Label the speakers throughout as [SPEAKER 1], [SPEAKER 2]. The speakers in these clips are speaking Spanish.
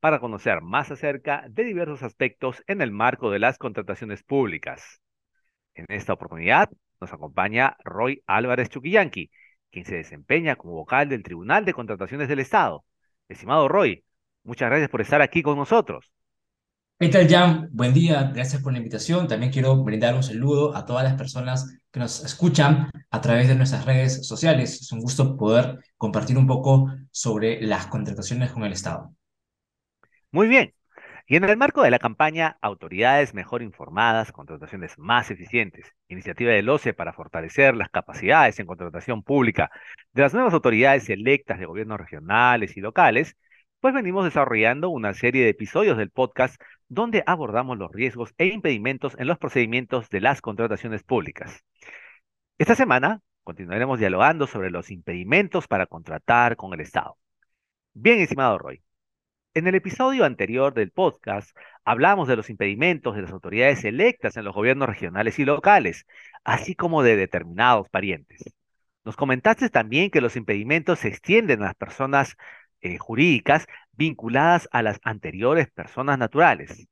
[SPEAKER 1] para conocer más acerca de diversos aspectos en el marco de las contrataciones públicas. En esta oportunidad nos acompaña Roy Álvarez Chuquillanqui, quien se desempeña como vocal del Tribunal de Contrataciones del Estado. Estimado Roy, muchas gracias por estar aquí con nosotros.
[SPEAKER 2] ¿Qué tal, Jan? Buen día, gracias por la invitación. También quiero brindar un saludo a todas las personas que nos escuchan a través de nuestras redes sociales. Es un gusto poder compartir un poco sobre las contrataciones con el Estado.
[SPEAKER 1] Muy bien. Y en el marco de la campaña Autoridades Mejor Informadas, Contrataciones Más Eficientes, iniciativa del OCE para fortalecer las capacidades en contratación pública de las nuevas autoridades electas de gobiernos regionales y locales, pues venimos desarrollando una serie de episodios del podcast donde abordamos los riesgos e impedimentos en los procedimientos de las contrataciones públicas. Esta semana continuaremos dialogando sobre los impedimentos para contratar con el Estado. Bien, estimado Roy, en el episodio anterior del podcast hablamos de los impedimentos de las autoridades electas en los gobiernos regionales y locales, así como de determinados parientes. Nos comentaste también que los impedimentos se extienden a las personas eh, jurídicas vinculadas a las anteriores personas naturales.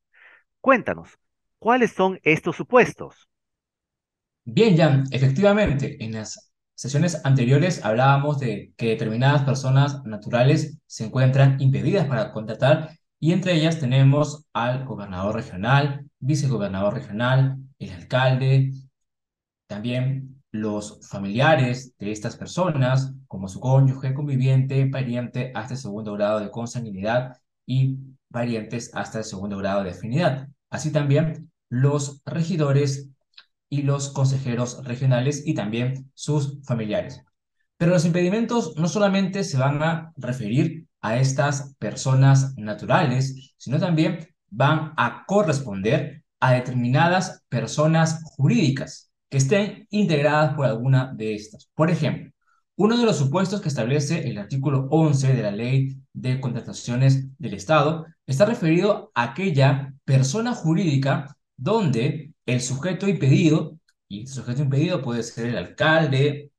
[SPEAKER 1] Cuéntanos, ¿cuáles son estos supuestos?
[SPEAKER 2] Bien, Jan, efectivamente, en las sesiones anteriores hablábamos de que determinadas personas naturales se encuentran impedidas para contratar y entre ellas tenemos al gobernador regional, vicegobernador regional, el alcalde, también los familiares de estas personas, como su cónyuge, conviviente, pariente hasta el segundo grado de consanguinidad y parientes hasta el segundo grado de afinidad. Así también los regidores y los consejeros regionales y también sus familiares. Pero los impedimentos no solamente se van a referir a estas personas naturales, sino también van a corresponder a determinadas personas jurídicas que estén integradas por alguna de estas. Por ejemplo, uno de los supuestos que establece el artículo 11 de la Ley de Contrataciones del Estado está referido a aquella persona jurídica donde el sujeto impedido, y el sujeto impedido puede ser el alcalde,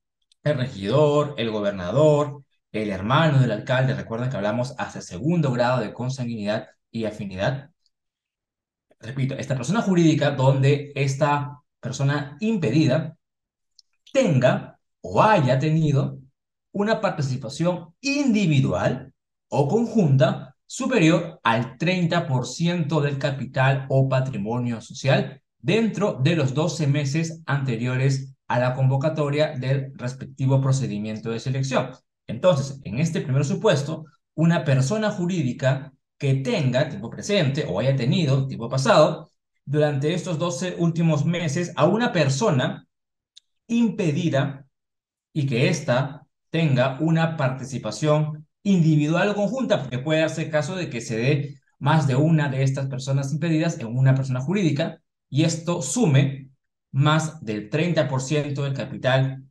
[SPEAKER 2] el regidor, el gobernador, el hermano del alcalde, recuerden que hablamos hasta segundo grado de consanguinidad y afinidad. Repito, esta persona jurídica donde esta persona impedida tenga o haya tenido una participación individual o conjunta superior al 30% del capital o patrimonio social dentro de los 12 meses anteriores a la convocatoria del respectivo procedimiento de selección. Entonces, en este primer supuesto, una persona jurídica que tenga tiempo presente o haya tenido tiempo pasado durante estos 12 últimos meses a una persona impedida y que ésta tenga una participación individual o conjunta, porque puede darse caso de que se dé más de una de estas personas impedidas en una persona jurídica y esto sume más del 30% del capital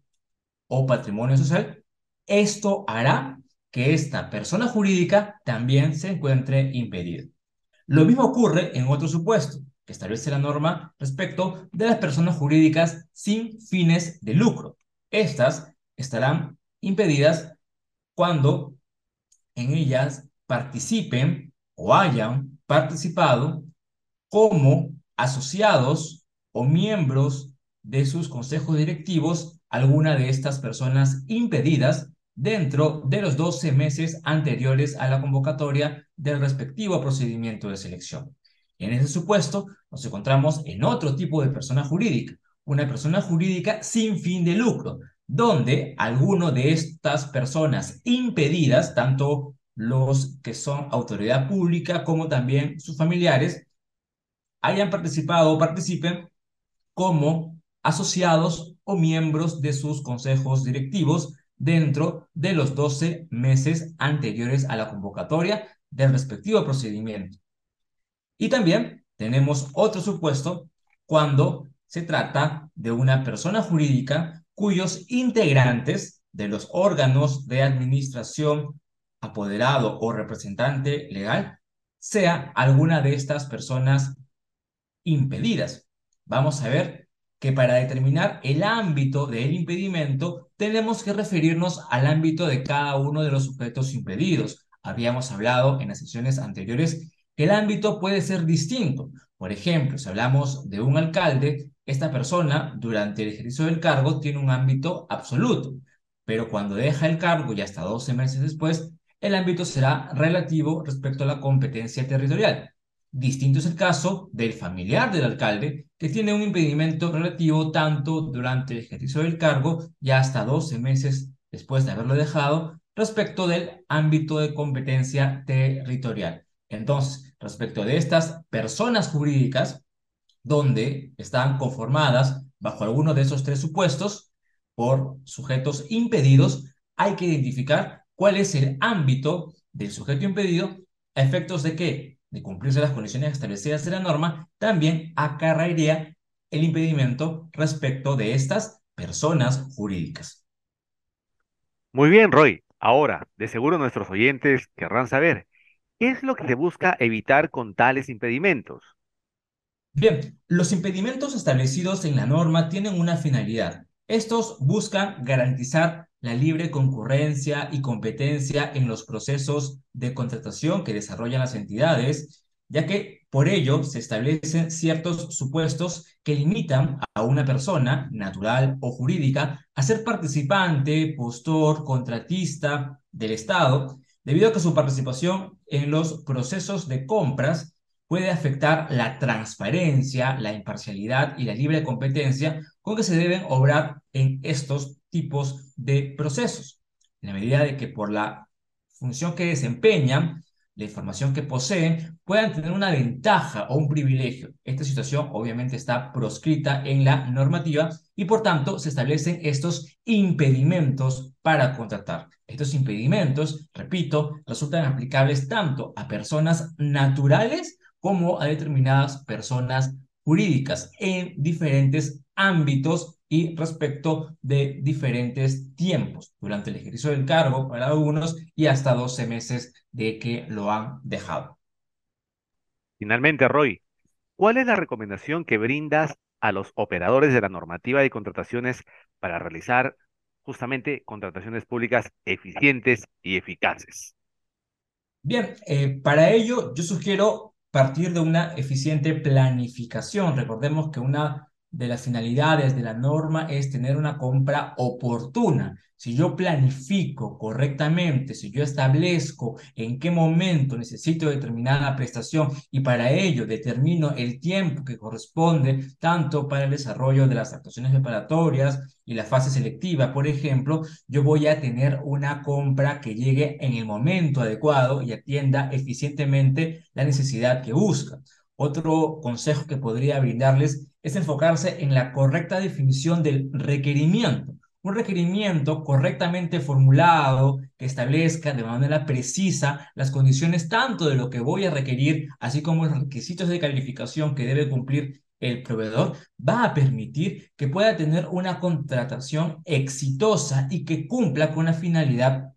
[SPEAKER 2] o patrimonio social, esto hará que esta persona jurídica también se encuentre impedida. Lo mismo ocurre en otro supuesto que establece la norma respecto de las personas jurídicas sin fines de lucro. Estas estarán impedidas cuando en ellas participen o hayan participado como asociados o miembros de sus consejos directivos alguna de estas personas impedidas dentro de los 12 meses anteriores a la convocatoria del respectivo procedimiento de selección. En ese supuesto, nos encontramos en otro tipo de persona jurídica, una persona jurídica sin fin de lucro, donde alguno de estas personas impedidas, tanto los que son autoridad pública como también sus familiares, hayan participado o participen como asociados o miembros de sus consejos directivos dentro de los 12 meses anteriores a la convocatoria del respectivo procedimiento. Y también tenemos otro supuesto cuando se trata de una persona jurídica cuyos integrantes de los órganos de administración, apoderado o representante legal, sea alguna de estas personas impedidas. Vamos a ver que para determinar el ámbito del impedimento tenemos que referirnos al ámbito de cada uno de los sujetos impedidos. Habíamos hablado en las sesiones anteriores que el ámbito puede ser distinto. Por ejemplo, si hablamos de un alcalde, esta persona durante el ejercicio del cargo tiene un ámbito absoluto, pero cuando deja el cargo y hasta 12 meses después, el ámbito será relativo respecto a la competencia territorial. Distinto es el caso del familiar del alcalde, que tiene un impedimento relativo tanto durante el ejercicio del cargo y hasta 12 meses después de haberlo dejado, respecto del ámbito de competencia territorial. Entonces, respecto de estas personas jurídicas, donde están conformadas bajo alguno de esos tres supuestos por sujetos impedidos, hay que identificar cuál es el ámbito del sujeto impedido a efectos de que, de cumplirse las condiciones establecidas en la norma, también acarrearía el impedimento respecto de estas personas jurídicas.
[SPEAKER 1] Muy bien, Roy. Ahora, de seguro nuestros oyentes querrán saber, ¿qué es lo que se busca evitar con tales impedimentos?
[SPEAKER 2] Bien, los impedimentos establecidos en la norma tienen una finalidad. Estos buscan garantizar la libre concurrencia y competencia en los procesos de contratación que desarrollan las entidades, ya que por ello se establecen ciertos supuestos que limitan a una persona, natural o jurídica, a ser participante, postor, contratista del Estado, debido a que su participación en los procesos de compras puede afectar la transparencia, la imparcialidad y la libre competencia con que se deben obrar en estos tipos de procesos. En la medida de que por la función que desempeñan, la información que poseen, puedan tener una ventaja o un privilegio. Esta situación obviamente está proscrita en la normativa y por tanto se establecen estos impedimentos para contratar. Estos impedimentos, repito, resultan aplicables tanto a personas naturales como a determinadas personas jurídicas en diferentes ámbitos y respecto de diferentes tiempos durante el ejercicio del cargo para algunos y hasta 12 meses de que lo han dejado.
[SPEAKER 1] Finalmente, Roy, ¿cuál es la recomendación que brindas a los operadores de la normativa de contrataciones para realizar justamente contrataciones públicas eficientes y eficaces?
[SPEAKER 2] Bien, eh, para ello yo sugiero partir de una eficiente planificación. Recordemos que una de las finalidades de la norma es tener una compra oportuna. Si yo planifico correctamente, si yo establezco en qué momento necesito determinada prestación y para ello determino el tiempo que corresponde tanto para el desarrollo de las actuaciones preparatorias y la fase selectiva, por ejemplo, yo voy a tener una compra que llegue en el momento adecuado y atienda eficientemente la necesidad que busca. Otro consejo que podría brindarles es enfocarse en la correcta definición del requerimiento. Un requerimiento correctamente formulado que establezca de manera precisa las condiciones tanto de lo que voy a requerir, así como los requisitos de calificación que debe cumplir el proveedor, va a permitir que pueda tener una contratación exitosa y que cumpla con la finalidad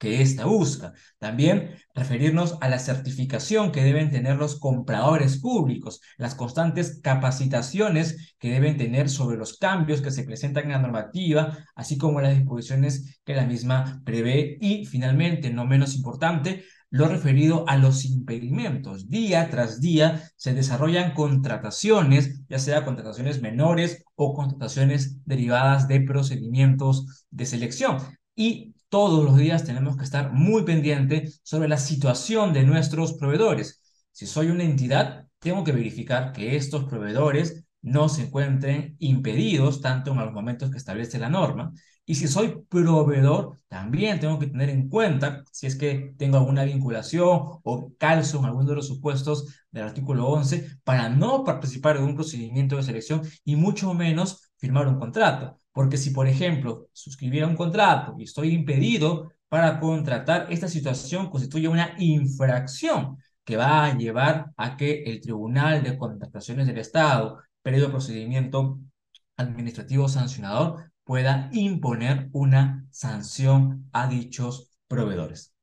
[SPEAKER 2] que ésta busca. También referirnos a la certificación que deben tener los compradores públicos, las constantes capacitaciones que deben tener sobre los cambios que se presentan en la normativa, así como las disposiciones que la misma prevé. Y finalmente, no menos importante, lo referido a los impedimentos. Día tras día se desarrollan contrataciones, ya sea contrataciones menores o contrataciones derivadas de procedimientos de selección. Y todos los días tenemos que estar muy pendientes sobre la situación de nuestros proveedores. Si soy una entidad, tengo que verificar que estos proveedores no se encuentren impedidos tanto en los momentos que establece la norma. Y si soy proveedor, también tengo que tener en cuenta si es que tengo alguna vinculación o calzo en alguno de los supuestos del artículo 11 para no participar en un procedimiento de selección y mucho menos firmar un contrato. Porque si, por ejemplo, suscribiera un contrato y estoy impedido para contratar, esta situación constituye una infracción que va a llevar a que el Tribunal de Contrataciones del Estado, periodo procedimiento administrativo sancionador, pueda imponer una sanción a dichos proveedores.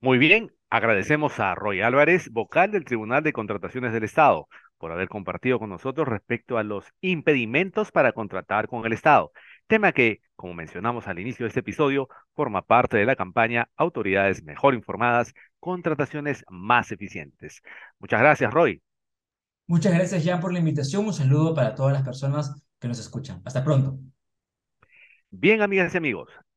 [SPEAKER 1] Muy bien, agradecemos a Roy Álvarez, vocal del Tribunal de Contrataciones del Estado, por haber compartido con nosotros respecto a los impedimentos para contratar con el Estado, tema que, como mencionamos al inicio de este episodio, forma parte de la campaña Autoridades Mejor Informadas, Contrataciones Más Eficientes. Muchas gracias, Roy.
[SPEAKER 2] Muchas gracias, Jan, por la invitación. Un saludo para todas las personas que nos escuchan. Hasta pronto.
[SPEAKER 1] Bien, amigas y amigos,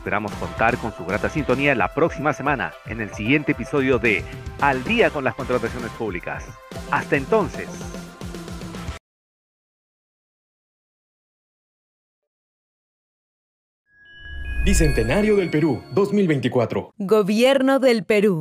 [SPEAKER 1] Esperamos contar con su grata sintonía la próxima semana en el siguiente episodio de Al día con las contrataciones públicas. Hasta entonces.
[SPEAKER 3] Bicentenario del Perú 2024.
[SPEAKER 4] Gobierno del Perú.